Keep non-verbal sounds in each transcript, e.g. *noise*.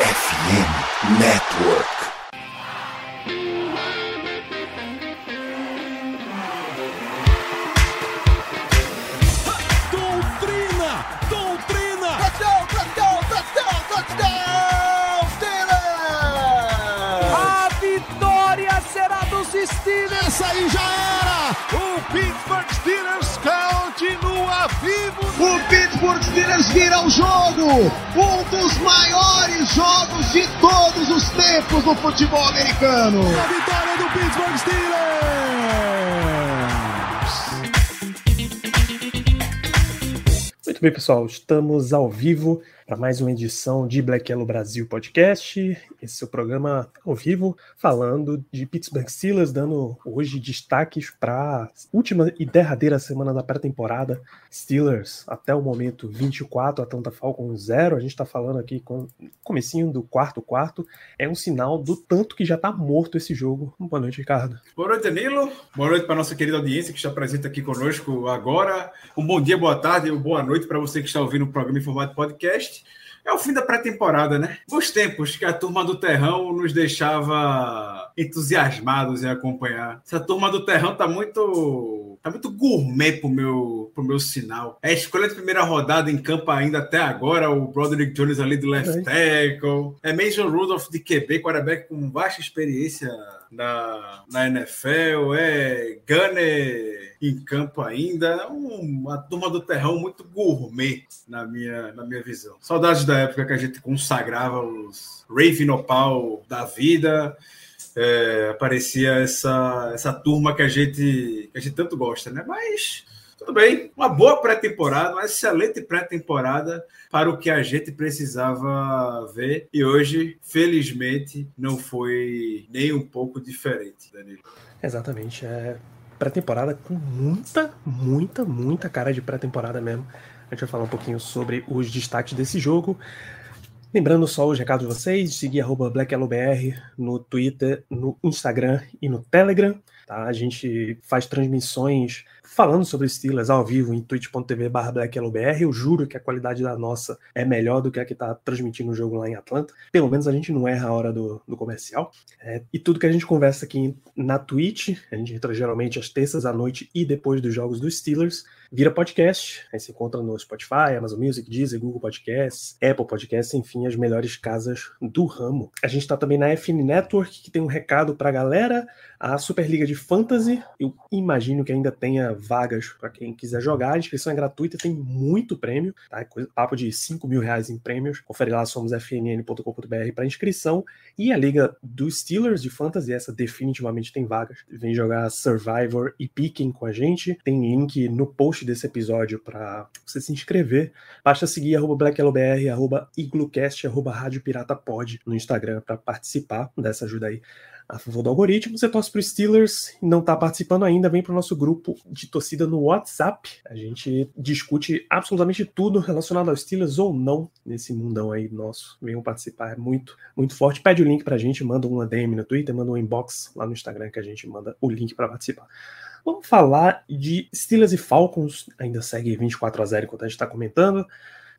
FM Network. Doutrina! Doutrina! Touchdown, touchdown, touchdown, touchdown, Steelers! A vitória será dos Steelers! Essa aí já era! O Pittsburgh Steelers vivo! O Pittsburgh Steelers vira o jogo! Um dos maiores jogos de todos os tempos no futebol americano! A vitória do Pittsburgh Steelers! Muito bem, pessoal, estamos ao vivo para mais uma edição de Black Yellow Brasil Podcast. Esse é o programa ao vivo falando de Pittsburgh Steelers, dando hoje destaques para a última e derradeira semana da pré-temporada. Steelers até o momento 24, Atlanta Falcons 0. A gente está falando aqui com comecinho do quarto quarto. É um sinal do tanto que já está morto esse jogo. Boa noite, Ricardo. Boa noite, Danilo. Boa noite para nossa querida audiência que está presente aqui conosco agora. Um bom dia, boa tarde e boa noite para você que está ouvindo o programa em formato podcast. É o fim da pré-temporada, né? Os tempos que a turma do Terrão nos deixava entusiasmados em acompanhar. Essa turma do Terrão tá muito tá muito gourmet pro meu, pro meu sinal. É a escolha de primeira rodada em campo ainda até agora, o Broderick Jones ali do left tackle. É Mason Rudolph de QB, quarterback com vasta experiência na, NFL, é Gunner em campo ainda, uma turma do terrão muito gourmet na minha, na minha visão. Saudades da época que a gente consagrava os Raven Opal da vida, é, aparecia essa, essa turma que a gente que a gente tanto gosta, né? Mas tudo bem, uma boa pré-temporada, uma excelente pré-temporada para o que a gente precisava ver. E hoje, felizmente, não foi nem um pouco diferente, Danilo. Exatamente. É pré-temporada com muita, muita, muita cara de pré-temporada mesmo. A gente vai falar um pouquinho sobre os destaques desse jogo. Lembrando só os recados de vocês, seguir arroba BlackYellowBR no Twitter, no Instagram e no Telegram. Tá? A gente faz transmissões falando sobre Steelers ao vivo em twitch.tv BlackYellowBR. Eu juro que a qualidade da nossa é melhor do que a que está transmitindo o jogo lá em Atlanta. Pelo menos a gente não erra a hora do, do comercial. É, e tudo que a gente conversa aqui na Twitch, a gente entra geralmente às terças à noite e depois dos jogos dos Steelers, vira podcast. Aí se encontra no Spotify, Amazon Music, Deezer, Google Podcasts, Apple Podcasts, enfim, as melhores casas do ramo. A gente está também na FN Network, que tem um recado para a galera. A Superliga de Fantasy, eu imagino que ainda tenha vagas para quem quiser jogar. A inscrição é gratuita, tem muito prêmio, tá? Coisa, papo de 5 mil reais em prêmios. Confere lá, somos fnn.com.br para inscrição. E a Liga dos Steelers de Fantasy, essa definitivamente tem vagas. Vem jogar Survivor e Picking com a gente. Tem link no post desse episódio para você se inscrever. Basta seguir arroba BlackYellowBR, arroba iglocast, arroba Rádio Pirata no Instagram para participar dessa ajuda aí a favor do algoritmo. Você torce para os Steelers e não está participando ainda, vem para o nosso grupo de torcida no WhatsApp. A gente discute absolutamente tudo relacionado aos Steelers ou não nesse mundão aí nosso. Venham participar, é muito, muito forte. Pede o link para a gente, manda uma DM no Twitter, manda um inbox lá no Instagram que a gente manda o link para participar. Vamos falar de Steelers e Falcons, ainda segue 24 a 0 enquanto a gente está comentando.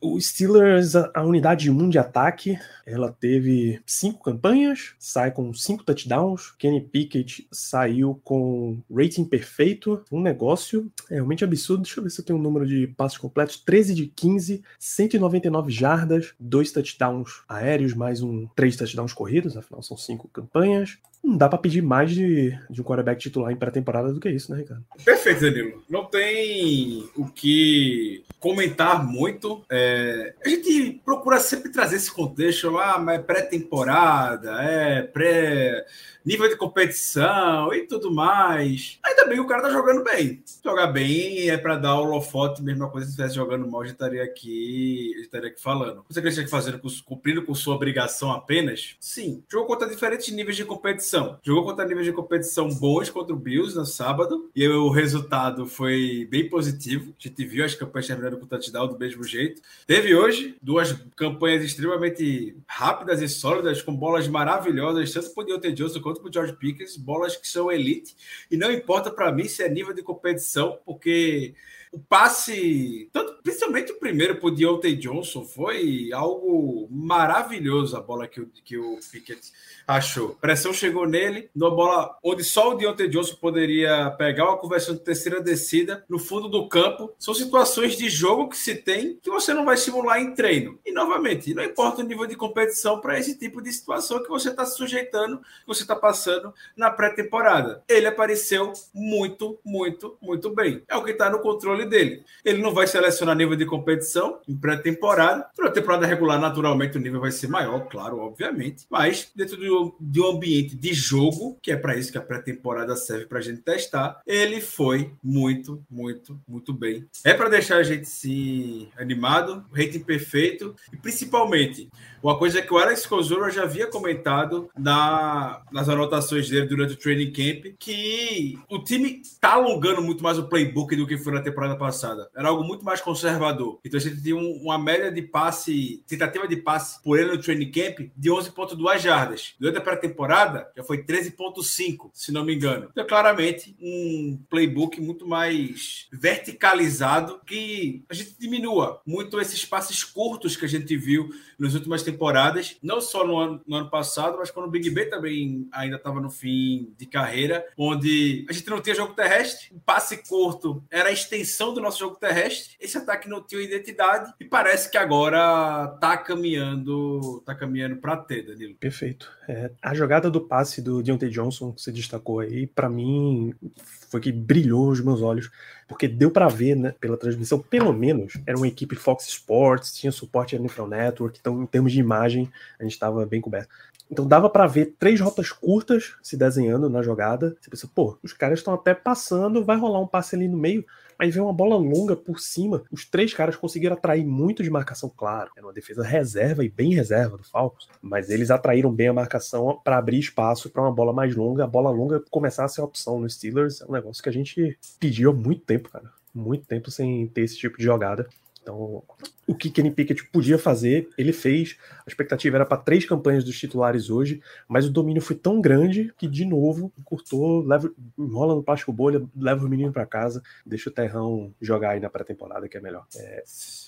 O Steelers, a unidade 1 de ataque, ela teve cinco campanhas, sai com cinco touchdowns. Kenny Pickett saiu com rating perfeito, um negócio realmente absurdo. Deixa eu ver se eu tenho um número de passos completos: 13 de 15, 199 jardas, dois touchdowns aéreos, mais um três touchdowns corridos, afinal são cinco campanhas. Não dá para pedir mais de, de um quarterback titular em pré-temporada do que isso, né, Ricardo? Perfeito, Danilo. Não tem o que comentar muito. É, a gente procura sempre trazer esse contexto, ah, mas é pré-temporada, é pré nível de competição e tudo mais. Ainda bem que o cara tá jogando bem. Jogar bem é para dar holofote, mesma coisa se estivesse jogando mal, já estaria aqui, já estaria aqui falando. Você acredita que fazendo, cumprindo com sua obrigação apenas? Sim. Jogou contra diferentes níveis de competição. Jogou contra níveis de competição bons contra o Bills no sábado, e o resultado foi bem positivo. A gente viu as campanhas terminando com o touchdown do mesmo jeito. Teve hoje duas campanhas extremamente rápidas e sólidas, com bolas maravilhosas, tanto por Deontay Johnson quanto por George Pickens, bolas que são elite. E não importa para mim se é nível de competição, porque o passe, tanto, principalmente o primeiro pro Deontay Johnson, foi algo maravilhoso a bola que o, que o Pickett achou. Pressão chegou nele, numa bola onde só o Deontay Johnson poderia pegar uma conversão de terceira descida no fundo do campo. São situações de jogo que se tem que você não vai simular em treino. E, novamente, não importa o nível de competição para esse tipo de situação que você está sujeitando, que você está passando na pré-temporada. Ele apareceu muito, muito, muito bem. É o que está no controle dele. Ele não vai selecionar nível de competição em pré-temporada. Na temporada regular, naturalmente, o nível vai ser maior, claro, obviamente. Mas dentro do, de um ambiente de jogo, que é para isso que a pré-temporada serve para a gente testar, ele foi muito, muito, muito bem. É para deixar a gente se animado, rating perfeito e principalmente uma coisa que o Alex Kozora já havia comentado na, nas anotações dele durante o training camp, que o time está alongando muito mais o playbook do que foi na temporada passada. Era algo muito mais conservador. Então a gente tinha um, uma média de passe, tentativa de passe por ele no training camp de 11,2 jardas. Durante a pré-temporada já foi 13,5, se não me engano. Então, claramente, um playbook muito mais verticalizado que a gente diminua muito esses passes curtos que a gente viu nas últimas temporadas, não só no ano, no ano passado, mas quando o Big Ben também ainda estava no fim de carreira, onde a gente não tinha jogo terrestre, o passe curto era a extensão do nosso jogo terrestre, esse ataque não tinha identidade e parece que agora está caminhando, tá caminhando para ter, Danilo. Perfeito. É, a jogada do passe do Deontay Johnson que você destacou aí, para mim foi que brilhou os meus olhos, porque deu para ver, né, pela transmissão, pelo menos era uma equipe Fox Sports, tinha suporte NFL Network, então em termos de imagem a gente estava bem coberto. Então dava para ver três rotas curtas se desenhando na jogada. Você pensa, pô, os caras estão até passando, vai rolar um passe ali no meio. Aí vem uma bola longa por cima. Os três caras conseguiram atrair muito de marcação, claro. Era uma defesa reserva e bem reserva do Falcons. Mas eles atraíram bem a marcação para abrir espaço para uma bola mais longa. A bola longa começar a ser opção no Steelers. É um negócio que a gente pediu há muito tempo, cara. Muito tempo sem ter esse tipo de jogada. Então, o que Kenny Pickett podia fazer, ele fez. A expectativa era para três campanhas dos titulares hoje, mas o domínio foi tão grande que, de novo, encurtou, leva, enrola no plástico bolha, leva o menino para casa, deixa o Terrão jogar aí na pré-temporada, que é melhor. É,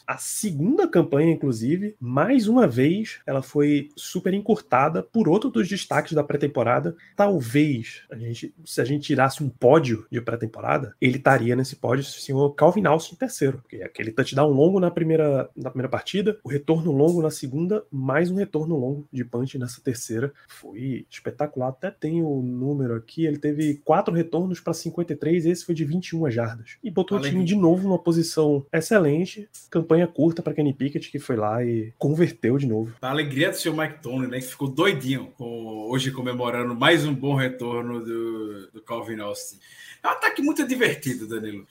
a segunda campanha, inclusive, mais uma vez, ela foi super encurtada por outro dos destaques da pré-temporada. Talvez, a gente, se a gente tirasse um pódio de pré-temporada, ele estaria nesse pódio, o senhor Calvin Austin terceiro, porque aquele touchdown longo na primeira na primeira partida, o retorno longo na segunda, mais um retorno longo de punch nessa terceira. Foi espetacular. Até tem o número aqui, ele teve quatro retornos para 53, esse foi de 21 jardas. E botou Além o time de novo numa posição excelente, campanha curta para Kenny Pickett, que foi lá e converteu de novo. A alegria do seu Mike Tony, né, que ficou doidinho com, hoje comemorando mais um bom retorno do, do Calvin Austin. É um ataque muito divertido, Danilo.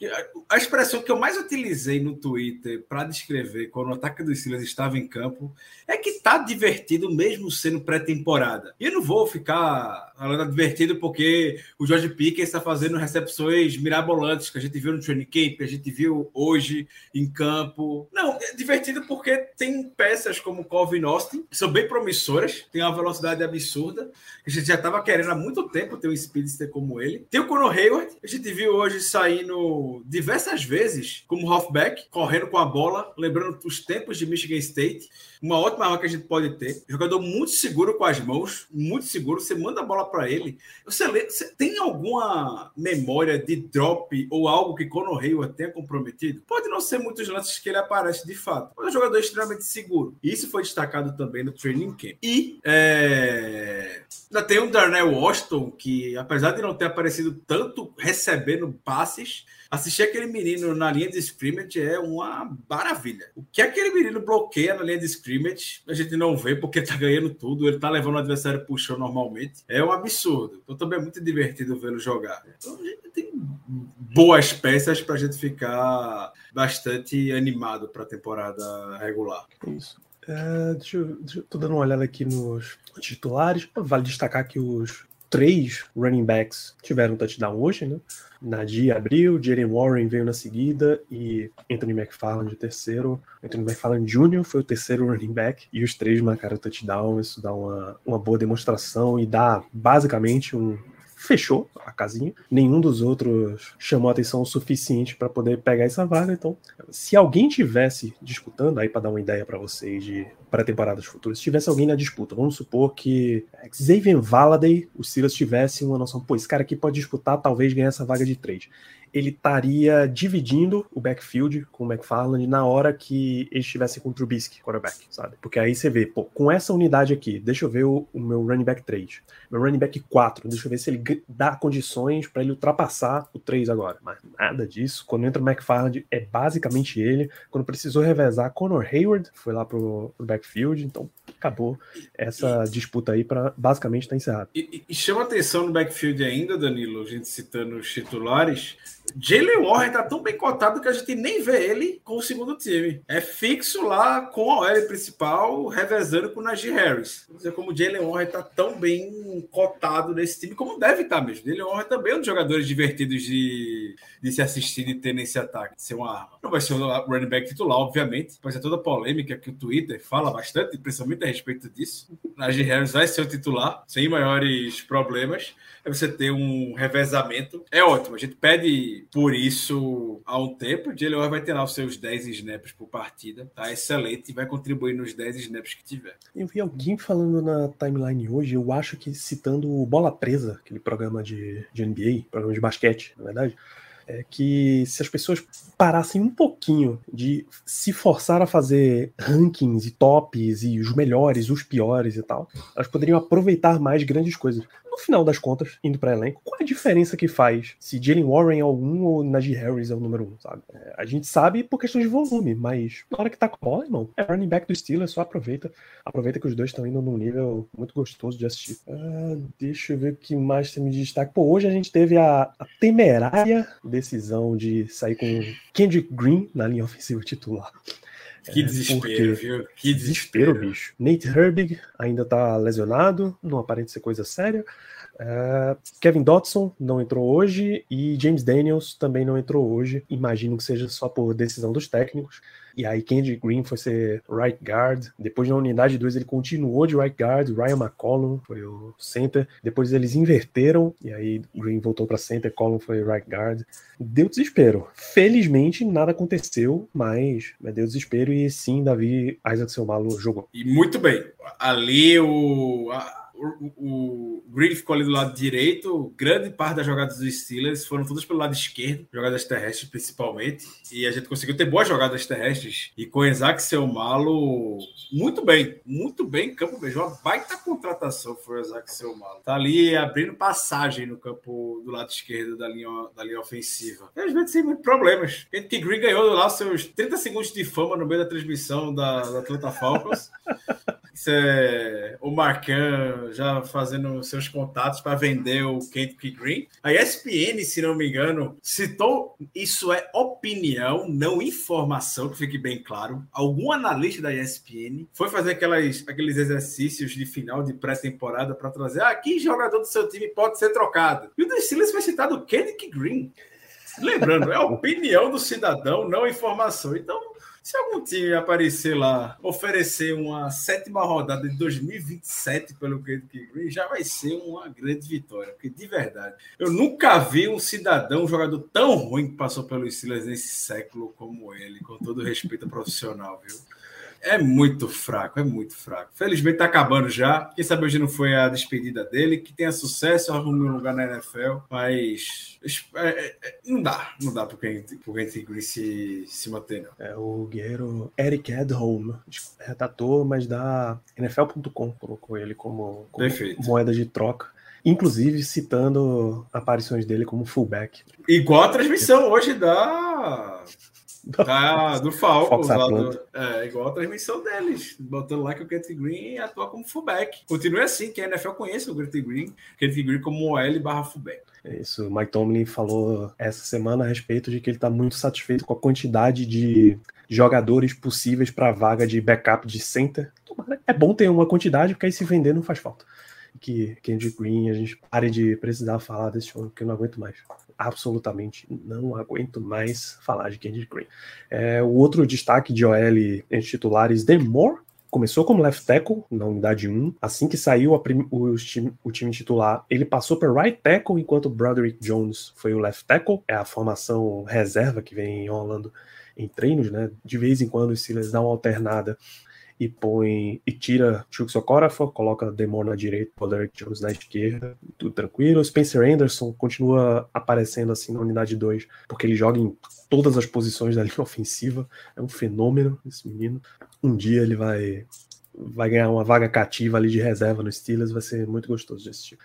A expressão que eu mais utilizei no Twitter para descrever quando o ataque dos Steelers estava em campo é que tá divertido mesmo sendo pré-temporada. E eu não vou ficar falando divertido porque o George Pickens está fazendo recepções mirabolantes que a gente viu no training camp, que a gente viu hoje em campo. Não, é divertido porque tem peças como Calvin Austin, que são bem promissoras, tem uma velocidade absurda. A gente já estava querendo há muito tempo ter um speedster como ele. Tem o Conor Hayward, a gente viu hoje saindo diversas vezes como halfback, correndo com a bola, lembrando os tempos de Michigan State. Uma ótima arma que a gente pode ter. Jogador muito seguro com as mãos, muito seguro. Você manda a bola para ele. Você, lê, você, tem alguma memória de drop ou algo que Conor Hayward tenha comprometido? Pode não ser muitos lances que ele aparece de fato, mas é um jogador extremamente seguro. Isso foi destacado também no training camp. E é... ainda tem o Darnell Washington, que apesar de não ter aparecido tanto recebendo passes, assistir aquele menino na linha de scrimmage é uma maravilha. O que aquele menino bloqueia na linha de scrimmage, a gente não vê porque tá ganhando tudo, ele tá levando o adversário chão normalmente. É um absurdo. Então também é muito divertido vê-lo jogar. Então a gente tem boas peças para a gente ficar bastante animado para a temporada regular. Isso. É, deixa, eu, deixa eu tô dando uma olhada aqui nos titulares. Vale destacar que os três running backs tiveram touchdown hoje, né? Nadia abriu, Jalen Warren veio na seguida e Anthony McFarland o terceiro. Anthony McFarland Jr. foi o terceiro running back e os três marcaram touchdown. Isso dá uma, uma boa demonstração e dá basicamente um fechou a casinha. Nenhum dos outros chamou atenção o suficiente para poder pegar essa vaga. Então, se alguém tivesse disputando, aí para dar uma ideia para vocês de pré-temporadas futuras, se tivesse alguém na disputa, vamos supor que Xavier Valaday, o Silas tivesse uma noção, pô, esse cara aqui pode disputar, talvez ganhar essa vaga de trade ele estaria dividindo o backfield com o McFarland na hora que eles estivessem com o Trubisky, quarterback, sabe? Porque aí você vê, pô, com essa unidade aqui, deixa eu ver o, o meu running back 3, meu running back 4, deixa eu ver se ele dá condições para ele ultrapassar o 3 agora. Mas nada disso. Quando entra o McFarland, é basicamente ele. Quando precisou revezar, Conor Hayward foi lá pro, pro backfield, então acabou essa disputa aí para basicamente estar tá encerrada. E, e, chama atenção no backfield ainda, Danilo, a gente citando os titulares. Jalen Warren tá tão bem cotado que a gente nem vê ele com o segundo time. É fixo lá com a OL principal, revezando com o Najee Harris. Não sei como o Jalen Warren tá tão bem cotado nesse time, como deve estar tá mesmo. Jalen Warren também é um dos jogadores divertidos de, de se assistir e ter nesse ataque, de ser uma arma. Não vai ser o running back titular, obviamente, vai ser toda a polêmica que o Twitter fala bastante, principalmente a respeito disso. Najee Harris vai ser o titular, sem maiores problemas é você ter um revezamento. É ótimo. A gente pede por isso há um tempo. O Jalen vai ter lá os seus 10 snaps por partida. Tá excelente e vai contribuir nos 10 snaps que tiver. Eu vi alguém falando na timeline hoje, eu acho que citando o Bola Presa, aquele programa de, de NBA, programa de basquete, na verdade é que se as pessoas parassem um pouquinho de se forçar a fazer rankings e tops e os melhores, os piores e tal, elas poderiam aproveitar mais grandes coisas no final das contas, indo para elenco, qual é a diferença que faz se Jalen Warren é o 1 ou Najee Harris é o número 1, sabe? É, a gente sabe por questão de volume, mas na hora que tá com bola, irmão, é running back do Steelers, só aproveita. Aproveita que os dois estão indo num nível muito gostoso de assistir. Ah, deixa eu ver o que mais tem de destaque. Pô, hoje a gente teve a, a temerária decisão de sair com Kendrick Green na linha ofensiva titular. Que é, desespero, viu? Que desespero, bicho. Nate Herbig ainda tá lesionado, não aparenta ser coisa séria. Uh, Kevin Dotson não entrou hoje e James Daniels também não entrou hoje. Imagino que seja só por decisão dos técnicos. E aí Kenji Green foi ser right guard. Depois na unidade 2 ele continuou de right guard. Ryan McCollum foi o center. Depois eles inverteram e aí Green voltou para center, Collum foi right guard. Deu desespero. Felizmente nada aconteceu, mas, mas deu desespero e sim Davi Isaac Selmalo jogou. E muito bem. Ali o a o, Green ficou ali do lado direito, grande parte das jogadas dos Steelers foram todas pelo lado esquerdo, jogadas terrestres principalmente, e a gente conseguiu ter boas jogadas terrestres. E com Isaac Selmalo, muito bem, muito bem em campo mesmo. Uma baita contratação foi o Isaac Selmalo. Tá ali abrindo passagem no campo do lado esquerdo da linha, da linha ofensiva. Infelizmente, sem muitos problemas. que Green ganhou lá seus 30 segundos de fama no meio da transmissão da, da Atlanta Falcons. *laughs* É o Marcan já fazendo seus contatos para vender o Kendrick Green. A ESPN, se não me engano, citou isso é opinião, não informação, que fique bem claro. Algum analista da ESPN foi fazer aquelas, aqueles exercícios de final de pré-temporada para trazer ah, que jogador do seu time pode ser trocado. E o The Steelers foi citado o Kendrick Green. Lembrando, é a *laughs* opinião do cidadão, não informação. Então, se algum time aparecer lá, oferecer uma sétima rodada de 2027 pelo Kendrick Green, já vai ser uma grande vitória. Porque, de verdade, eu nunca vi um cidadão, um jogador tão ruim que passou pelos Steelers nesse século como ele, com todo respeito profissional, viu? É muito fraco, é muito fraco. Felizmente tá acabando já. Quem sabe hoje não foi a despedida dele. Que tenha sucesso, arrume um lugar na NFL. Mas é, é, é, não dá, não dá pro Quentin Green se, se manter, não. É o guerreiro Eric Edholm, redator, mas da NFL.com, colocou ele como, como moeda de troca. Inclusive citando aparições dele como fullback. Igual a transmissão hoje da *laughs* ah, do Falcons. Do, é, igual a transmissão deles. Botando lá que o Kent Green atua como fullback. Continue assim, que a NFL conhece o Kent Green. Kent Green como OL barra fullback. É isso, o Mike Tomlin falou essa semana a respeito de que ele está muito satisfeito com a quantidade de jogadores possíveis para a vaga de backup de center. É bom ter uma quantidade, porque aí se vender não faz falta. Que Kendrick Green, a gente pare de precisar falar desse jogo, que eu não aguento mais absolutamente não aguento mais falar de Kendrick Green. É, o outro destaque de OL entre titulares, Demore, começou como left tackle na unidade 1. Assim que saiu prim, o, time, o, time, titular, ele passou para right tackle, enquanto Broderick Jones foi o left tackle. É a formação reserva que vem rolando em treinos, né? De vez em quando os Steelers dão uma alternada e põe e tira Chuck Socorafor, coloca Demore na direita, Broderick Jones na esquerda, tudo tranquilo. Spencer Anderson continua aparecendo assim na unidade 2, porque ele joga em todas as posições da *laughs* linha ofensiva. É um fenômeno esse menino. Um dia ele vai vai ganhar uma vaga cativa ali de reserva no Steelers, vai ser muito gostoso de assistir.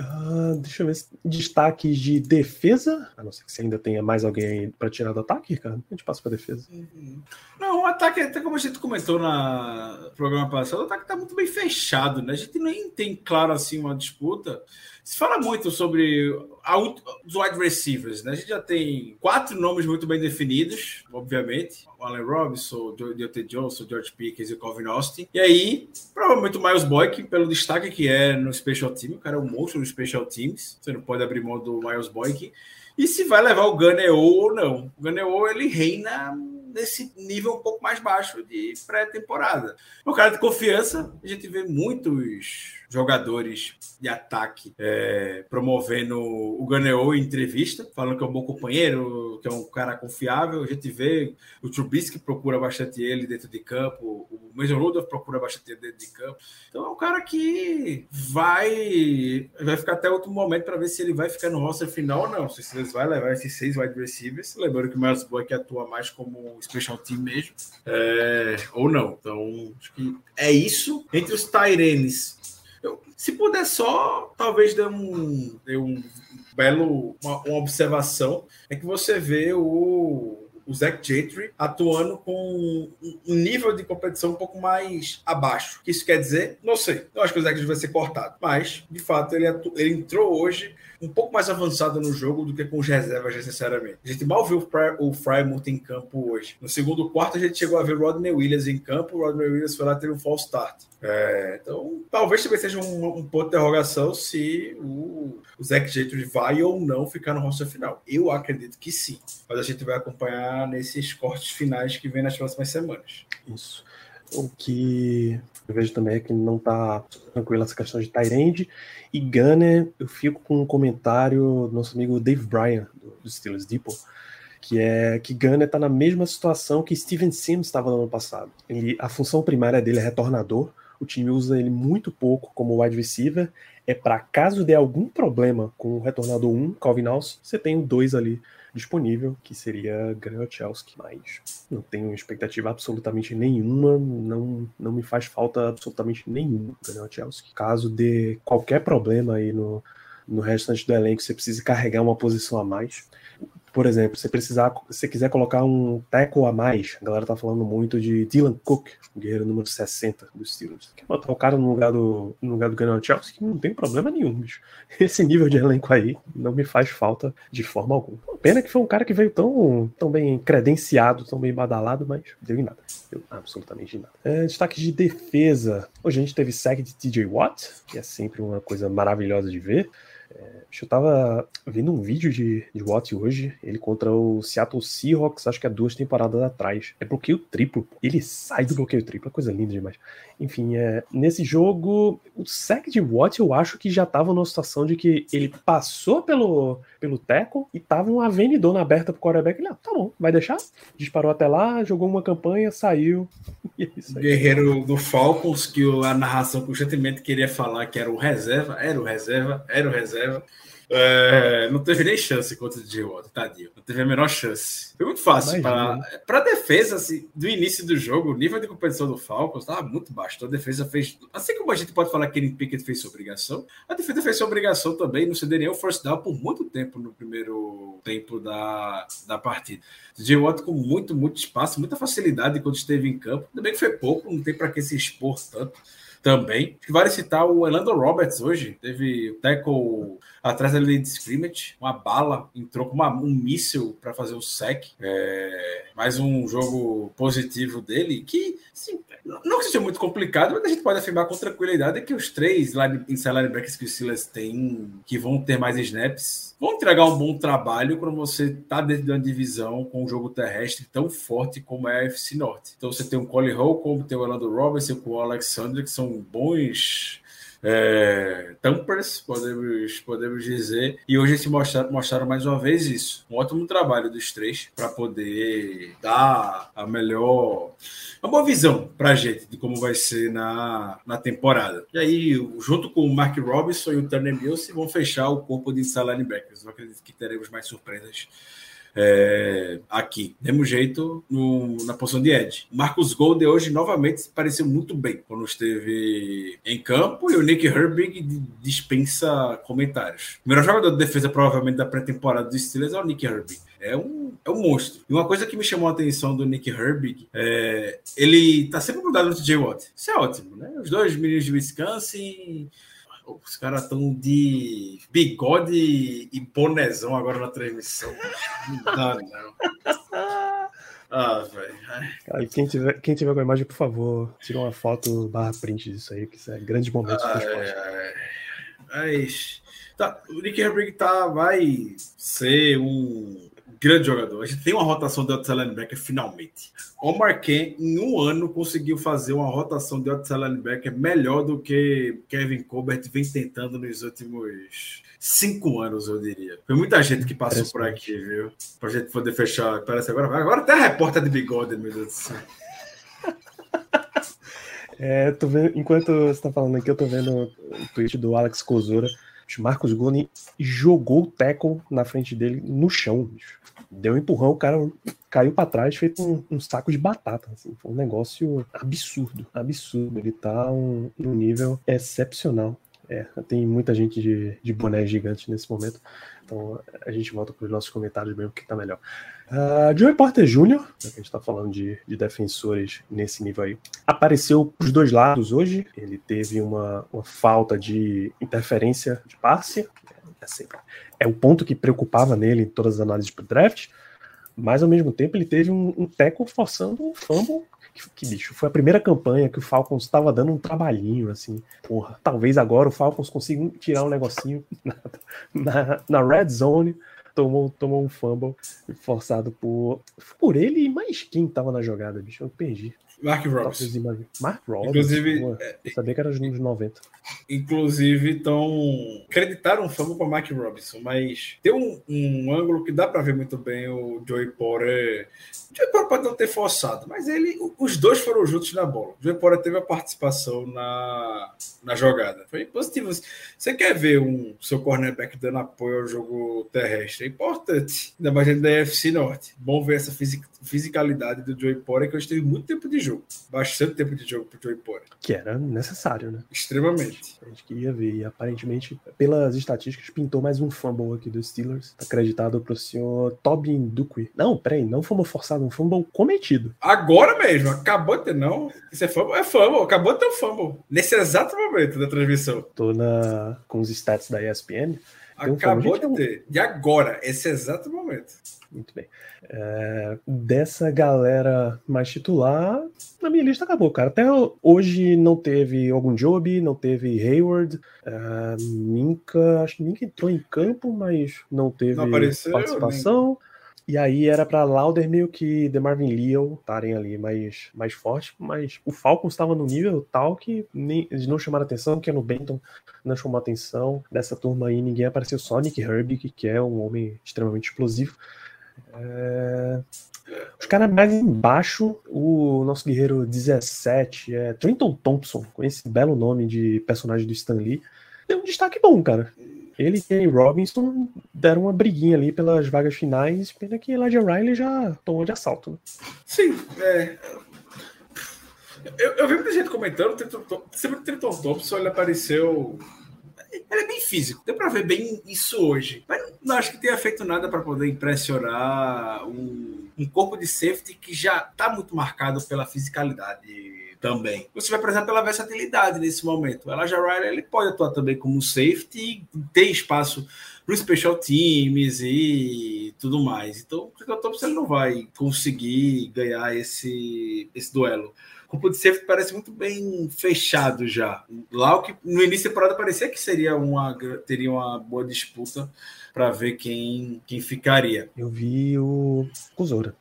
Uh, deixa eu ver. Destaques de defesa. A não ser que você ainda tenha mais alguém para tirar do ataque, cara. A gente passa para defesa. Uhum. Não, o ataque, até como a gente comentou na programa passado, o ataque está muito bem fechado, né? A gente nem tem claro assim uma disputa. Se fala muito sobre a, os wide receivers, né? A gente já tem quatro nomes muito bem definidos, obviamente. O Allen Robinson, o Deontay Johnson, o George Pickens e o Calvin Austin. E aí, provavelmente o Miles Boyk, pelo destaque que é no Special Team. O cara é um monstro no Special Teams. Você não pode abrir mão do Miles Boyk. E se vai levar o Gunner ou não. O Gunner ele reina nesse nível um pouco mais baixo de pré-temporada. No cara de confiança, a gente vê muitos jogadores de ataque é, promovendo o Ganeou em entrevista, falando que é um bom companheiro, que é um cara confiável. A gente vê o Trubisky procura bastante ele dentro de campo, o Mason Rudolph procura bastante ele dentro de campo. Então é um cara que vai vai ficar até outro momento para ver se ele vai ficar no roster final ou não. Se eles vai levar esses seis wide receivers, lembrando que o Miles que atua mais como special team mesmo, é, ou não. Então acho que é isso. Entre os Tyrenes eu, se puder só, talvez dar um, dê um belo, uma, uma, observação, é que você vê o, o Zach Gentry atuando com um nível de competição um pouco mais abaixo. O que isso quer dizer? Não sei. Eu acho que o Zach Gentry vai ser cortado. Mas, de fato, ele, ele entrou hoje um pouco mais avançado no jogo do que com os reservas necessariamente. A gente mal viu o Frymouth em campo hoje. No segundo quarto, a gente chegou a ver Rodney Williams em campo. O Rodney Williams foi lá ter um false start. É, então, talvez também seja um, um, ponto de interrogação se o, o Zach Gentry vai ou não ficar no roster final. Eu acredito que sim. Mas a gente vai acompanhar nesses cortes finais que vem nas próximas semanas. Isso. O que eu vejo também é que não está tranquilo essa questão de Tyrande. E Gunner, eu fico com um comentário do nosso amigo Dave Bryan, do Steelers Depot, que é que Gunner está na mesma situação que Steven Sims estava no ano passado. Ele, a função primária dele é retornador, o time usa ele muito pouco como wide receiver. É para caso de algum problema com o retornador 1, Calvin House, você tem o 2 ali disponível, que seria Graniochelski, mas não tenho expectativa absolutamente nenhuma, não, não me faz falta absolutamente nenhum Graniochelski. Caso de qualquer problema aí no, no restante do elenco, você precisa carregar uma posição a mais, por exemplo, se precisar, se quiser colocar um tackle a mais, a galera tá falando muito de Dylan Cook, guerreiro número 60 dos Steelers. Quer botar o cara no lugar do, no lugar do Gunnar Chelsea, que não tem problema nenhum, bicho. *laughs* Esse nível de elenco aí não me faz falta de forma alguma. Pena que foi um cara que veio tão, tão bem credenciado, tão bem badalado, mas deu em nada. Deu absolutamente nada. É, destaque de defesa. Hoje a gente teve sack de TJ Watt, que é sempre uma coisa maravilhosa de ver. É, eu tava vendo um vídeo de, de Watt hoje, ele contra o Seattle Seahawks, acho que há duas temporadas atrás. É bloqueio triplo. Ele sai do bloqueio triplo, é coisa linda demais. Enfim, é, nesse jogo, o sec de Watt eu acho que já tava numa situação de que ele passou pelo, pelo teco e tava uma avenidona aberta pro quarterback. Ele, ah, tá bom, vai deixar? Disparou até lá, jogou uma campanha, saiu. *laughs* É Guerreiro do Falcons, que a narração constantemente queria falar que era o reserva, era o reserva, era o reserva. É, não teve nem chance contra o DJ Watt, tadinho. Não teve a menor chance. Foi muito fácil. Para a defesa, assim, do início do jogo, o nível de competição do Falcons estava muito baixo. Então a defesa fez. Assim como a gente pode falar que ele Pickett fez sua obrigação, a defesa fez sua obrigação também. Não ceder nenhum force down por muito tempo no primeiro tempo da, da partida. DJ Watt com muito, muito espaço, muita facilidade quando esteve em campo. Também que foi pouco, não tem para que se expor tanto. Também. Vale citar o Elando Roberts hoje. Teve o tackle atrás da linha de scrimmage, uma bala, entrou com uma, um míssil para fazer o sec. É, mais um jogo positivo dele, que sim, não que seja muito complicado, mas a gente pode afirmar com tranquilidade que os três line, inside linebackers que o Silas tem, que vão ter mais snaps, vão entregar um bom trabalho quando você está dentro de uma divisão com um jogo terrestre tão forte como é a FC Norte. Então você tem o Cole Holcomb, tem o Orlando Roberts, com o Alexander, que são bons é, tampers, podemos, podemos dizer. E hoje se mostraram, mostraram mais uma vez isso. Um ótimo trabalho dos três para poder dar a melhor, uma boa visão para a gente de como vai ser na, na temporada. E aí, junto com o Mark Robinson e o Turner Mills, vão fechar o corpo de inside linebackers. Eu acredito que teremos mais surpresas é, aqui. Demos jeito no, na posição de Ed. Marcos Gold hoje novamente pareceu muito bem quando esteve em campo e o Nick Herbig dispensa comentários. O melhor jogador de defesa, provavelmente, da pré-temporada dos Steelers é o Nick Herbig. É um, é um monstro. E uma coisa que me chamou a atenção do Nick Herbig é ele tá sempre mudado no TJ Watt. Isso é ótimo, né? Os dois meninos de Wisconsin os caras estão de bigode e bonezão agora na transmissão. Não dá, não. *laughs* Ah, velho. Quem tiver, quem tiver com a imagem, por favor, tira uma foto barra print disso aí, que isso é grande momento do esporte. Mas, tá, o Nick Herbrig tá, vai ser um grande jogador. A gente tem uma rotação de outside linebacker finalmente. Omar Ken, em um ano, conseguiu fazer uma rotação de outside linebacker melhor do que Kevin Colbert vem tentando nos últimos cinco anos, eu diria. Foi muita gente que passou por aqui, viu? Pra gente poder fechar. Parece agora. Agora até a repórter de bigode, meu Deus do céu. *laughs* É, tô vendo, enquanto você tá falando aqui, eu tô vendo o tweet do Alex Kozura. Marcos Goni jogou o tackle na frente dele no chão, bicho deu um empurrão, o cara caiu para trás, feito um, um, saco de batata. Assim. Foi um negócio absurdo, absurdo. Ele tá um, um nível excepcional. É, tem muita gente de, de boné gigante nesse momento. Então a gente volta para os nossos comentários mesmo que tá melhor. Uh, Joey Porter Jr., que a gente está falando de, de, defensores nesse nível aí, apareceu os dois lados hoje. Ele teve uma, uma falta de interferência de passe. É, sempre, é o ponto que preocupava nele em todas as análises para draft, mas ao mesmo tempo ele teve um, um teco forçando um fumble. Que, que, bicho, foi a primeira campanha que o Falcons estava dando um trabalhinho, assim. Porra, talvez agora o Falcons consiga tirar um negocinho *laughs* na, na, red zone. Tomou, tomou um fumble forçado por, por ele e mais quem estava na jogada, bicho. Eu perdi. Mark Robinson. Mark Robinson. Inclusive, pô, é, sabia que era os números 90. Inclusive, então, acreditaram fama para Mark Robinson, mas tem um, um ângulo que dá para ver muito bem o Joey Porter. O Joey Porter pode não ter forçado, mas ele, os dois foram juntos na bola. O Joey Porter teve a participação na, na jogada. Foi positivo. Você quer ver um seu cornerback dando apoio ao jogo terrestre? É importante. Ainda mais dentro da UFC Norte. Bom ver essa fisicalidade do Joey Porter, que hoje teve muito tempo de jogo. Bastante tempo de jogo pro Joey Porter. Que era necessário, né? Extremamente. A gente queria ver. E aparentemente, pelas estatísticas, pintou mais um fumble aqui dos Steelers. Tá acreditado pro senhor Tobin Duque. Não, peraí, não fumble forçado, um fumble cometido. Agora mesmo, acabou de ter, não. Isso é fumble, é fumble, acabou de ter um fumble. Nesse exato momento da transmissão. Tô na, com os stats da ESPN. Acabou um de ter. De agora, esse exato momento. Muito bem. É, dessa galera mais titular, na minha lista acabou, cara. Até hoje não teve algum job, não teve Hayward, é, Minka, acho que Minka entrou em campo, mas não teve não apareceu, participação. Nem... E aí era para Laudermilk e The Marvin Leo estarem ali mais, mais fortes, mas o Falcons estava no nível tal que nem, eles não chamaram atenção, que é no Benton não chamou atenção. Dessa turma aí ninguém apareceu, só Nick Herbig, que é um homem extremamente explosivo. É... Os caras mais embaixo, o nosso guerreiro 17 é Trenton Thompson, com esse belo nome de personagem do Stan Lee. Deu um destaque bom, cara. Ele e Robinson deram uma briguinha ali pelas vagas finais, pena que Elijah Riley já tomou de assalto. Né? Sim, é. Eu, eu vi muita gente comentando, sempre o Trenton Thompson ele apareceu ele é bem físico, deu para ver bem isso hoje. Mas não acho que tenha feito nada para poder impressionar um um corpo de safety que já está muito marcado pela fisicalidade também. Você vai precisar pela versatilidade nesse momento. O Elijah Riley ele pode atuar também como safety e ter espaço para os special teams e tudo mais. Então, o Thompson ele não vai conseguir ganhar esse, esse duelo. O grupo de safety parece muito bem fechado já. Lá o que no início da temporada parecia que seria uma teria uma boa disputa para ver quem, quem ficaria. Eu vi o Cusora.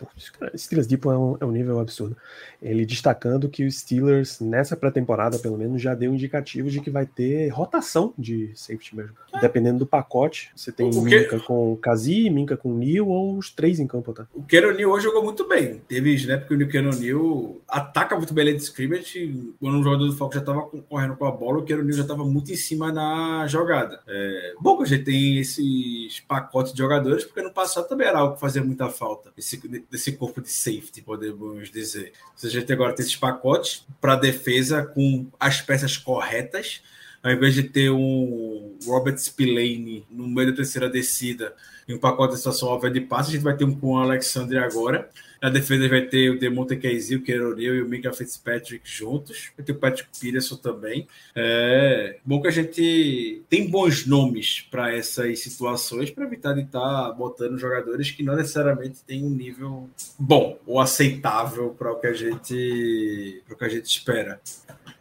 Steelers Deep é um, é um nível absurdo. Ele destacando que os Steelers, nessa pré-temporada, pelo menos, já deu indicativo de que vai ter rotação de safety mesmo. É. Dependendo do pacote, você tem o Minka com Kazi, Minka com Neil ou os três em campo, tá? O Keron Neal hoje jogou muito bem. Teve snap que o Keron Neal ataca muito bem ele de scrimmage. Quando o jogador do Falco já estava correndo com a bola, o Keron Neal já estava muito em cima na jogada. É, bom que a gente tem esse esses pacotes de jogadores, porque no passado também era algo que fazia muita falta, esse, desse corpo de safety, podemos dizer. Se a gente agora tem esses pacotes para defesa com as peças corretas, ao invés de ter um Robert Spillane no meio da terceira descida e um pacote de situação óbvia de passe, a gente vai ter um com o Alexander agora. Na defesa vai ter o Demonte Casey, o Queroril e o Mika Fitzpatrick juntos. Vai ter o Patrick Peterson também. É bom que a gente tem bons nomes para essas situações para evitar de estar tá botando jogadores que não necessariamente têm um nível bom ou aceitável para o que a gente para o que a gente espera.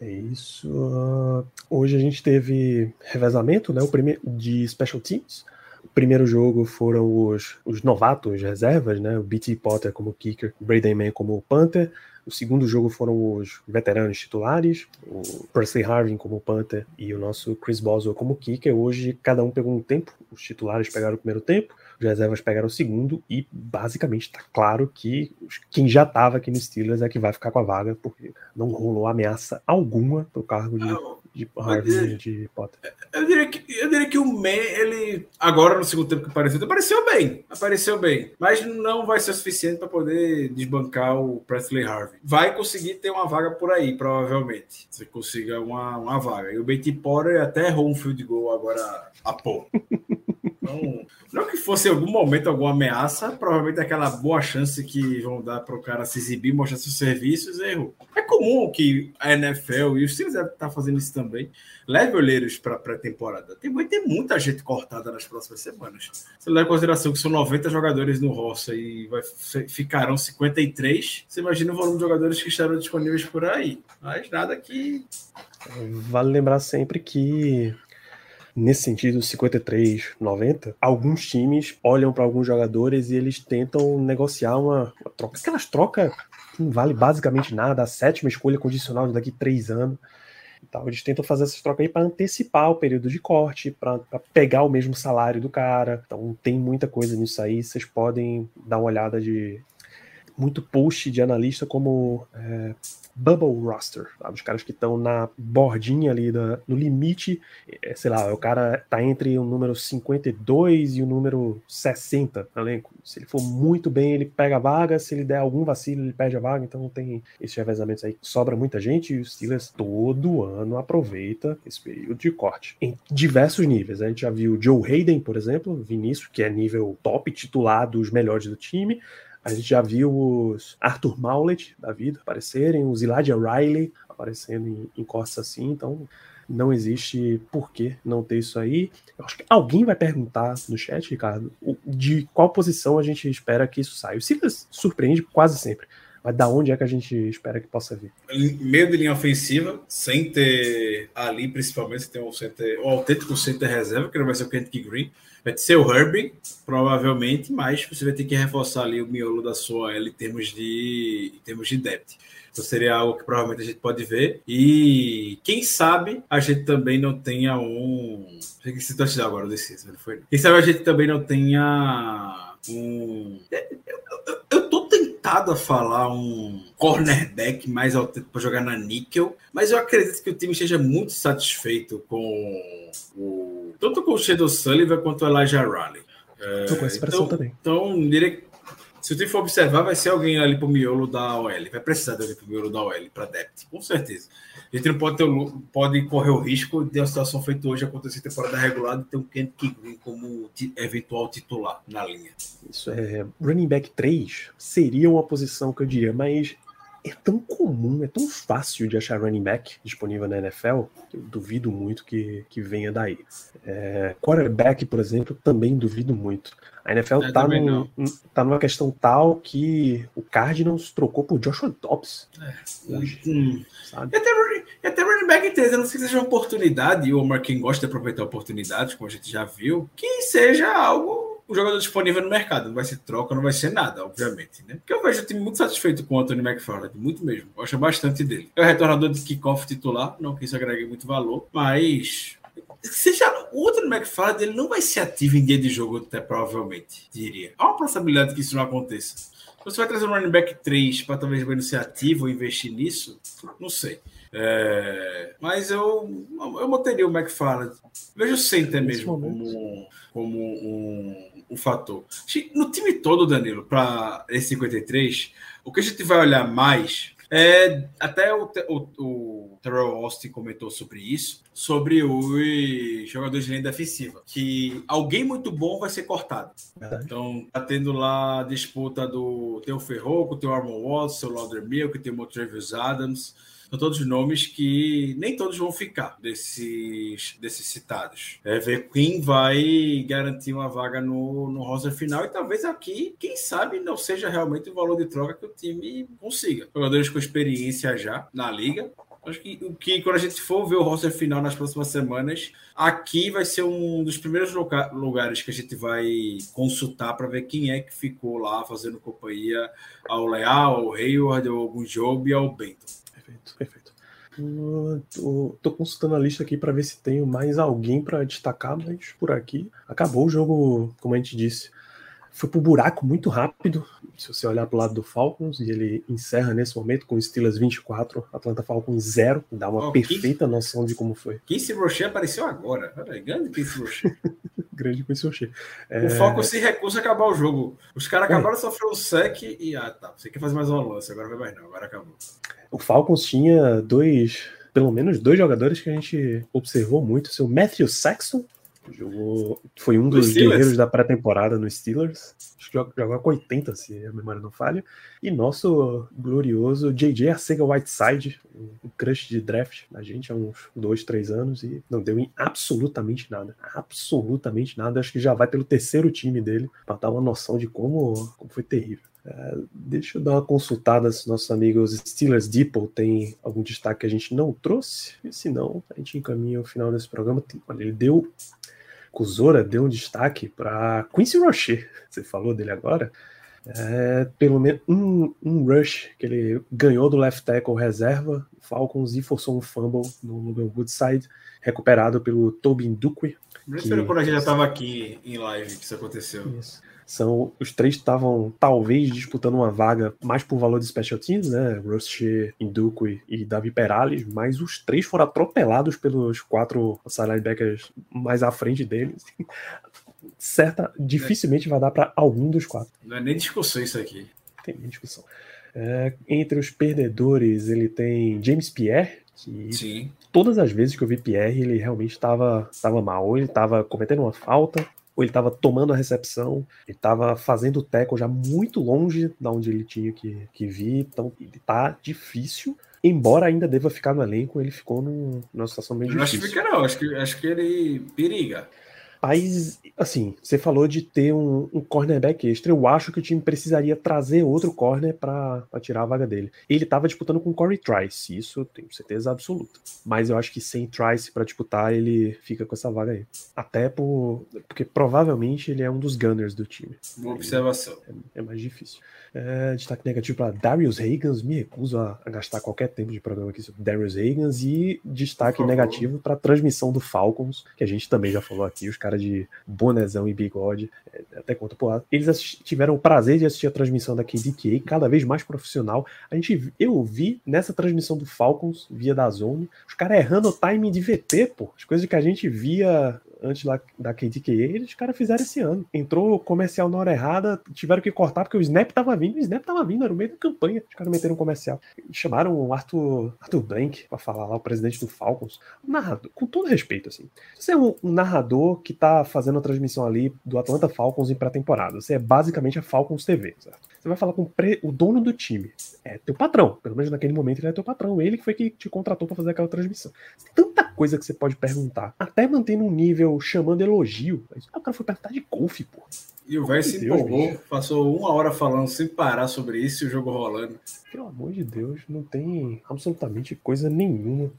É isso. Uh, hoje a gente teve revezamento, né? O primeiro de special teams. O primeiro jogo foram os, os novatos reservas, né? O BT Potter como kicker, Braden Mann como punter. O segundo jogo foram os veteranos titulares, o Percy Harvin como punter e o nosso Chris Boswell como kicker. Hoje cada um pegou um tempo, os titulares pegaram o primeiro tempo, os reservas pegaram o segundo e basicamente está claro que quem já estava aqui no Steelers é que vai ficar com a vaga, porque não rolou ameaça alguma para o cargo de de Harvey de Potter. Eu diria, que, eu diria que o Man, ele, agora no segundo tempo que apareceu, apareceu bem. Apareceu bem. Mas não vai ser o suficiente para poder desbancar o Presley Harvey. Vai conseguir ter uma vaga por aí, provavelmente. Se consiga uma, uma vaga. E o Betty Potter até errou um field goal agora há pouco. *laughs* Então, não que fosse em algum momento alguma ameaça, provavelmente aquela boa chance que vão dar para o cara se exibir, mostrar seus serviços, erro. É comum que a NFL, e os Steelers devem estar fazendo isso também, leve olheiros para pré-temporada. Tem, tem muita gente cortada nas próximas semanas. Você leva em consideração que são 90 jogadores no roça e vai, ficarão 53, você imagina o volume de jogadores que estarão disponíveis por aí. Mas nada que. Vale lembrar sempre que nesse sentido, 53, 90, alguns times olham para alguns jogadores e eles tentam negociar uma, uma troca. Aquelas trocas que não vale basicamente nada, a sétima escolha condicional daqui três anos. Então, eles tentam fazer essas trocas aí para antecipar o período de corte, para pegar o mesmo salário do cara. Então, tem muita coisa nisso aí. Vocês podem dar uma olhada de muito post de analista como é, bubble roster, sabe? os caras que estão na bordinha ali, da, no limite, é, sei lá, o cara tá entre o número 52 e o número 60 no elenco. Se ele for muito bem, ele pega a vaga, se ele der algum vacilo, ele perde a vaga, então tem esses revezamentos aí. Sobra muita gente e o Steelers todo ano aproveita esse período de corte. Em diversos níveis. A gente já viu Joe Hayden, por exemplo, Vinícius, que é nível top, titular dos melhores do time. A gente já viu os Arthur Maulet da vida aparecerem, os Elijah Riley aparecendo em, em costas assim, então não existe por que não ter isso aí. Eu acho que alguém vai perguntar no chat, Ricardo, de qual posição a gente espera que isso saia. O Silas surpreende quase sempre. Mas da onde é que a gente espera que possa vir? Meio de linha ofensiva, sem ter ali, principalmente, tem um center, o autêntico center reserva, que não vai ser o Kentucky Green. Vai ser o Herbie, provavelmente, mas você vai ter que reforçar ali o miolo da sua L em termos de, em termos de depth. Então seria algo que provavelmente a gente pode ver. E quem sabe a gente também não tenha um. Se touchdown agora, deciso, foi. Quem sabe a gente também não tenha um. Eu, eu, eu tentado a falar um cornerback mais autêntico para jogar na níquel, mas eu acredito que o time esteja muito satisfeito com o tanto com o Shadow Sullivan quanto o Elijah Riley. É, com essa então, também. Então, diria Se o time for observar, vai ser alguém ali pro miolo da OL. Vai precisar de alguém pro miolo da OL para depth, com certeza. A gente não pode, ter, pode correr o risco de uma situação feita hoje acontecer temporada regulada e ter um Kendrick Green como eventual titular na linha. Isso é. Running back 3 seria uma posição que eu diria, mas é tão comum, é tão fácil de achar running back disponível na NFL, que eu duvido muito que, que venha daí. É, quarterback, por exemplo, também duvido muito. A NFL é, tá, num, tá numa questão tal que o Cardinals trocou por Joshua Dobbs é, hoje. Hum. Sabe? E até, até running back 3, eu não sei se seja uma oportunidade, e o Omar quem gosta de aproveitar oportunidades, como a gente já viu, que seja algo o jogador disponível no mercado. Não vai ser troca, não vai ser nada, obviamente. Né? Porque eu vejo o time muito satisfeito com o Anthony McFarland, muito mesmo. Gosto bastante dele. É o retornador de kickoff titular, não que isso agregue muito valor, mas. Seja, o Anthony McFarland ele não vai ser ativo em dia de jogo, até provavelmente, diria. Há uma possibilidade que isso não aconteça. Você vai trazer um running back 3 para talvez não ser ativo ou investir nisso? Não sei. É, mas eu, eu manteria o McFarland. Vejo o center mesmo como, como um, um fator. No time todo, Danilo, para esse 53, o que a gente vai olhar mais é, até o, o, o Terrell Austin comentou sobre isso, sobre os jogadores de linha defensiva, que alguém muito bom vai ser cortado. Então, tá tendo lá a disputa do Teu Ferro, tem o Armon Watts, Milk, tem o Travis Adams. São todos nomes que nem todos vão ficar desses, desses citados. É ver quem vai garantir uma vaga no, no roster final e talvez aqui, quem sabe, não seja realmente o valor de troca que o time consiga. Jogadores com experiência já na liga, Acho que, que quando a gente for ver o roster final nas próximas semanas, aqui vai ser um dos primeiros lugares que a gente vai consultar para ver quem é que ficou lá fazendo companhia ao Leal, ao Hayward, ao Gunjob e ao Benton perfeito, perfeito. Tô, tô, consultando a lista aqui para ver se tenho mais alguém para destacar, mas por aqui acabou o jogo, como a gente disse. Foi pro buraco muito rápido. Se você olhar pro lado do Falcons, e ele encerra nesse momento com Steelers 24, Atlanta Falcons 0, dá uma oh, perfeita noção de como foi. Casey Rocher apareceu agora. Olha, grande Casey Rocher. *laughs* grande Casey Rocher. É... O Falcons se recusa a acabar o jogo. Os caras acabaram de sofrer o sec e. Ah, tá. Você quer fazer mais uma lance, agora vai mais não, agora acabou. O Falcons tinha dois, pelo menos dois jogadores que a gente observou muito. Seu Matthew Saxon, jogou, foi um dos guerreiros da pré-temporada no Steelers. Acho que jogou com 80, se a memória não falha. E nosso glorioso JJ Arcega Whiteside, um crush de draft da gente há uns dois, três anos e não deu em absolutamente nada. Absolutamente nada. Acho que já vai pelo terceiro time dele para dar uma noção de como, como foi terrível. Deixa eu dar uma consultada se nossos amigos Steelers Depot tem algum destaque que a gente não trouxe. E se não, a gente encaminha o final desse programa. Olha, ele deu. Kuzora deu um destaque para Quincy Rocher. *laughs* Você falou dele agora. É, pelo menos um, um, rush que ele ganhou do left tackle reserva, Falcons, e forçou um fumble no Logan Woodside, recuperado pelo Tobin Duque. Que... quando a gente já estava aqui em live que isso aconteceu. Isso. São os três estavam talvez disputando uma vaga mais por valor de special teams, né? Rocher, Induque e Davi Perales, mas os três foram atropelados pelos quatro linebackers mais à frente deles. *laughs* Certa, dificilmente vai dar para algum dos quatro. Não é nem discussão isso aqui. Tem nem discussão. É, entre os perdedores, ele tem James Pierre, que Sim. todas as vezes que eu vi Pierre, ele realmente estava mal, ou ele estava cometendo uma falta, ou ele estava tomando a recepção, ele estava fazendo o tackle já muito longe da onde ele tinha que, que vir, então ele tá difícil. Embora ainda deva ficar no elenco, ele ficou num, numa situação bem difícil. Não acho que fica, não, acho que, acho que ele periga. Mas, assim, você falou de ter um, um, cornerback extra. Eu acho que o time precisaria trazer outro corner para tirar a vaga dele. Ele estava disputando com o Corey Trice, isso eu tenho certeza absoluta. Mas eu acho que sem Trice para disputar, ele fica com essa vaga aí. Até por, porque provavelmente ele é um dos gunners do time. Boa observação. É, é mais difícil. É, destaque negativo para Darius Reagans. Me recuso a, a, gastar qualquer tempo de programa aqui sobre Darius Reagans. E destaque negativo para a transmissão do Falcons, que a gente também já falou aqui. Os caras de bonezão e bigode, é, até conta por lá. Eles tiveram o prazer de assistir a transmissão da KDK, cada vez mais profissional. A gente, eu vi nessa transmissão do Falcons, via da Zone, os caras errando o timing de VT, pô. As coisas que a gente via antes da, da KDKA, eles cara fizeram esse ano. Entrou comercial na hora errada, tiveram que cortar porque o Snap tava vindo, o Snap tava vindo, era no meio da campanha. Os caras meteram um comercial. Chamaram o Arthur, Arthur Blank pra falar lá, o presidente do Falcons. Um narrador, com todo respeito, assim. Você é um, um narrador que tá fazendo a transmissão ali do Atlanta Falcons em pré-temporada. Você é basicamente a Falcons TV, certo? Você vai falar com o, pre, o dono do time. É teu patrão. Pelo menos naquele momento ele é teu patrão. Ele que foi que te contratou para fazer aquela transmissão. Tanta coisa que você pode perguntar. Até mantendo um nível chamando elogio. Ah, o cara foi perguntar de golfe, pô. E o velho se empolgou, bicho. passou uma hora falando sem parar sobre isso e o jogo rolando. Pelo amor de Deus, não tem absolutamente coisa nenhuma.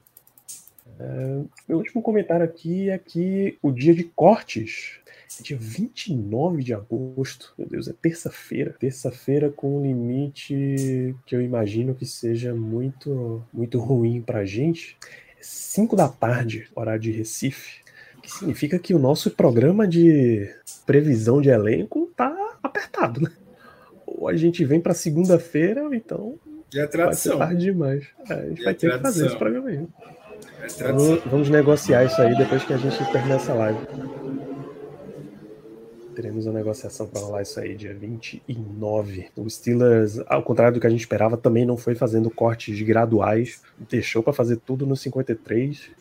É, meu último comentário aqui é que o dia de cortes é dia 29 de agosto. Meu Deus, é terça-feira. Terça-feira com um limite que eu imagino que seja muito, muito ruim pra gente. É 5 da tarde, horário de Recife. Que significa que o nosso programa de previsão de elenco tá apertado, né? Ou a gente vem pra segunda-feira, ou então. Já é tradição. Vai ser tarde demais. É, a gente Já vai é ter tradição. que fazer esse programa aí. É vamos, vamos negociar isso aí depois que a gente terminar essa live. Teremos a negociação para rolar isso aí dia 29. O Steelers, ao contrário do que a gente esperava, também não foi fazendo cortes graduais. Deixou para fazer tudo no 53.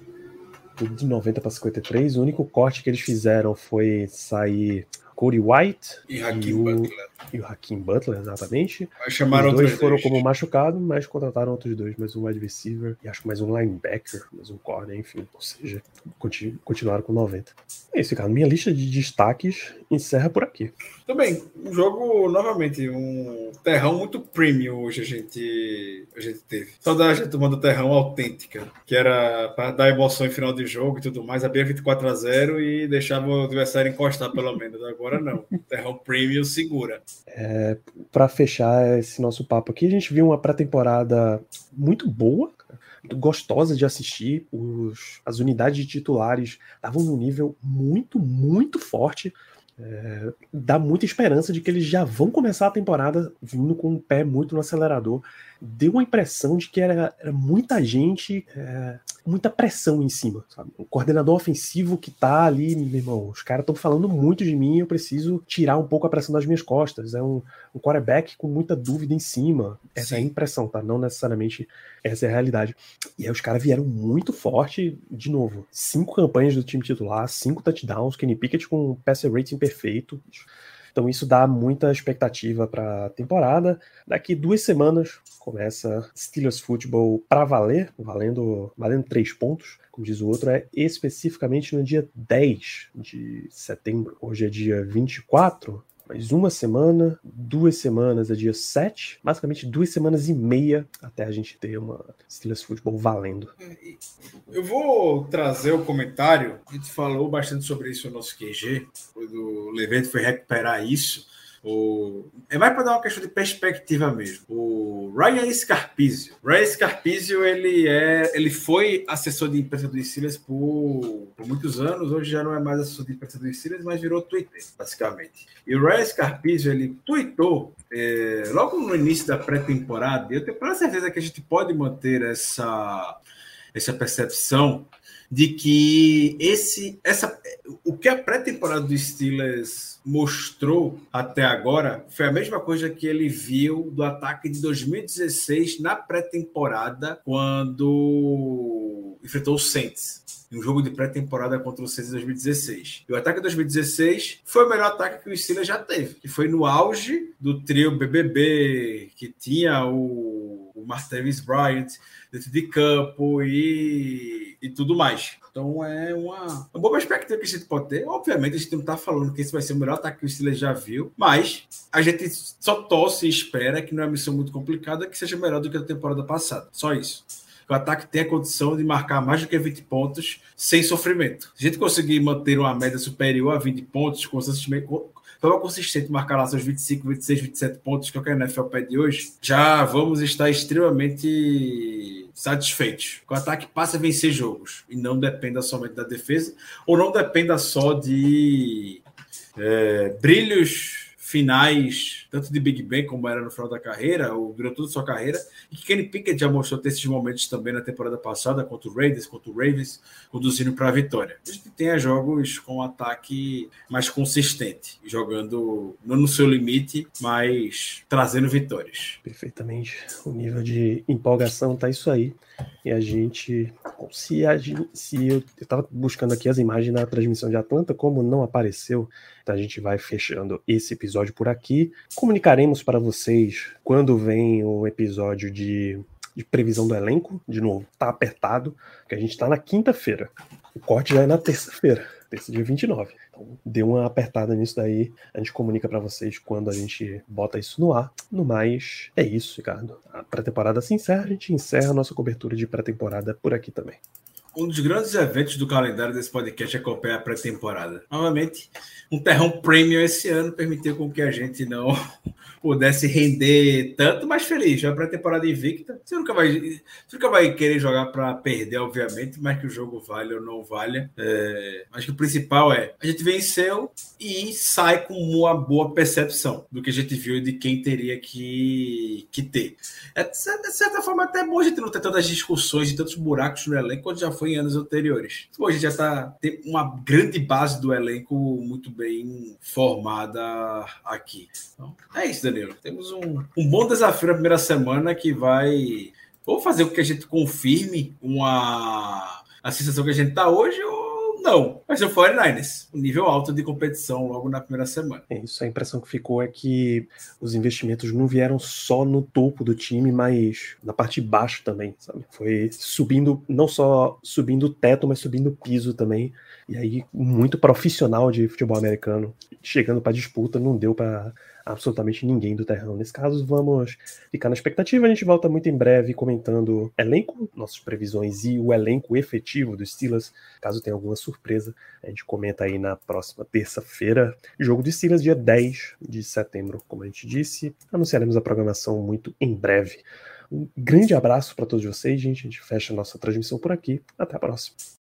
Tudo de 90 para 53. O único corte que eles fizeram foi sair Cody White e, e o, Butler. E o Hakim Butler, exatamente. Chamaram Os dois foram dois. como machucados, mas contrataram outros dois, mais um wide receiver e acho que mais um linebacker, mais um corner, enfim. Ou seja, continu, continuaram com 90. É isso, cara. Minha lista de destaques encerra por aqui. Também, um jogo, novamente, um terrão muito premium hoje a gente, a gente teve. Saudade tomando terrão autêntica, que era para dar emoção em final de jogo e tudo mais. Abria 24 a 0 e deixava o adversário encostar pelo menos. Agora não. Terrão Premium segura. É, para fechar esse nosso papo aqui, a gente viu uma pré-temporada muito boa, muito gostosa de assistir. Os, as unidades de titulares estavam num nível muito, muito forte. É, dá muita esperança de que eles já vão começar a temporada vindo com o pé muito no acelerador. Deu uma impressão de que era, era muita gente, é, muita pressão em cima. Sabe? O coordenador ofensivo que tá ali, meu irmão, os caras estão falando muito de mim, eu preciso tirar um pouco a pressão das minhas costas. É um, um quarterback com muita dúvida em cima. Essa Sim. é a impressão, tá? Não necessariamente essa é a realidade. E aí os caras vieram muito forte, de novo. Cinco campanhas do time titular, cinco touchdowns, Kenny Pickett com um passer rating perfeito. Então isso dá muita expectativa para a temporada. Daqui duas semanas começa Steelers Football para valer, valendo, valendo três pontos. Como diz o outro, é especificamente no dia 10 de setembro. Hoje é dia 24, mais uma semana, duas semanas é dia 7, basicamente duas semanas e meia até a gente ter uma Steelers Football valendo. Eu vou trazer o comentário, a gente falou bastante sobre isso no nosso QG, o Levento foi recuperar isso. O... É mais para dar uma questão de perspectiva mesmo. O Ryan Scarpizio. Ryan Scarpizio, ele, é, ele foi assessor de imprensa do Steelers por, por muitos anos. Hoje já não é mais assessor de imprensa do Steelers, mas virou Twitter, basicamente. E o Ryan Scarpizio, ele tweetou é, logo no início da pré-temporada. Eu tenho quase certeza que a gente pode manter essa, essa percepção de que esse, essa, o que a pré-temporada do Steelers mostrou até agora foi a mesma coisa que ele viu do ataque de 2016 na pré-temporada, quando enfrentou o Saints em um jogo de pré-temporada contra o Saints em 2016. E o ataque de 2016 foi o melhor ataque que o Steelers já teve, que foi no auge do trio BBB, que tinha o, o Martavis Bryant dentro de campo e, e tudo mais. Então é uma, uma boa perspectiva que a gente pode ter. Obviamente, a gente não está falando que esse vai ser o melhor ataque que o Steelers já viu, mas a gente só torce e espera que não é uma missão muito complicada, que seja melhor do que a temporada passada. Só isso que o ataque tem a condição de marcar mais do que 20 pontos sem sofrimento. Se a gente conseguir manter uma média superior a 20 pontos, consistentemente, forma consistente marcar lá seus 25, 26, 27 pontos que o NFL pede hoje, já vamos estar extremamente satisfeitos. O ataque passa a vencer jogos e não dependa somente da defesa ou não dependa só de é, brilhos finais, tanto de Big Ben como era no final da carreira, ou durante toda a sua carreira, e que Kenny Pickett já mostrou ter esses momentos também na temporada passada, contra o Raiders, contra o Ravens, conduzindo para a vitória. A gente tenha jogos com um ataque mais consistente, jogando não no seu limite, mas trazendo vitórias. Perfeitamente. O nível de empolgação tá isso aí. E a gente, se, a se eu estava buscando aqui as imagens da transmissão de Atlanta, como não apareceu, então a gente vai fechando esse episódio por aqui. Comunicaremos para vocês quando vem o episódio de, de previsão do elenco. De novo, tá apertado, que a gente está na quinta-feira. O corte já é na terça-feira, terça dia 29. Então, dê uma apertada nisso daí. A gente comunica para vocês quando a gente bota isso no ar. No mais, é isso, Ricardo. A pré-temporada se encerra, a gente encerra a nossa cobertura de pré-temporada por aqui também. Um dos grandes eventos do calendário desse podcast é acompanhar a pré-temporada. Novamente, um terrão premium esse ano permitiu com que a gente não *laughs* pudesse render tanto, mas feliz. Já pré-temporada invicta. Você nunca vai, você nunca vai querer jogar para perder, obviamente, mas que o jogo vale ou não valha. É, acho que o principal é a gente venceu e sai com uma boa percepção do que a gente viu e de quem teria que, que ter. É, de certa forma, até bom a gente não ter tantas discussões e tantos buracos no elenco quanto já foi em anos anteriores. Hoje já está tem uma grande base do elenco muito bem formada aqui. Então, é isso, Danilo. Temos um, um bom desafio na primeira semana que vai ou fazer com que a gente confirme uma a sensação que a gente está hoje ou não. Vai ser o 49ers. Um nível alto de competição logo na primeira semana. É isso, a impressão que ficou é que os investimentos não vieram só no topo do time, mas na parte de baixo também, sabe? Foi subindo, não só subindo o teto, mas subindo o piso também. E aí, muito profissional de futebol americano. Chegando para disputa, não deu para absolutamente ninguém do terrão. Nesse caso, vamos ficar na expectativa. A gente volta muito em breve comentando elenco, nossas previsões e o elenco efetivo dos Steelers. Caso tenha alguma surpresa, a gente comenta aí na próxima terça-feira. Jogo de Steelers, dia 10 de setembro, como a gente disse. Anunciaremos a programação muito em breve. Um grande abraço para todos vocês, gente. A gente fecha a nossa transmissão por aqui. Até a próxima.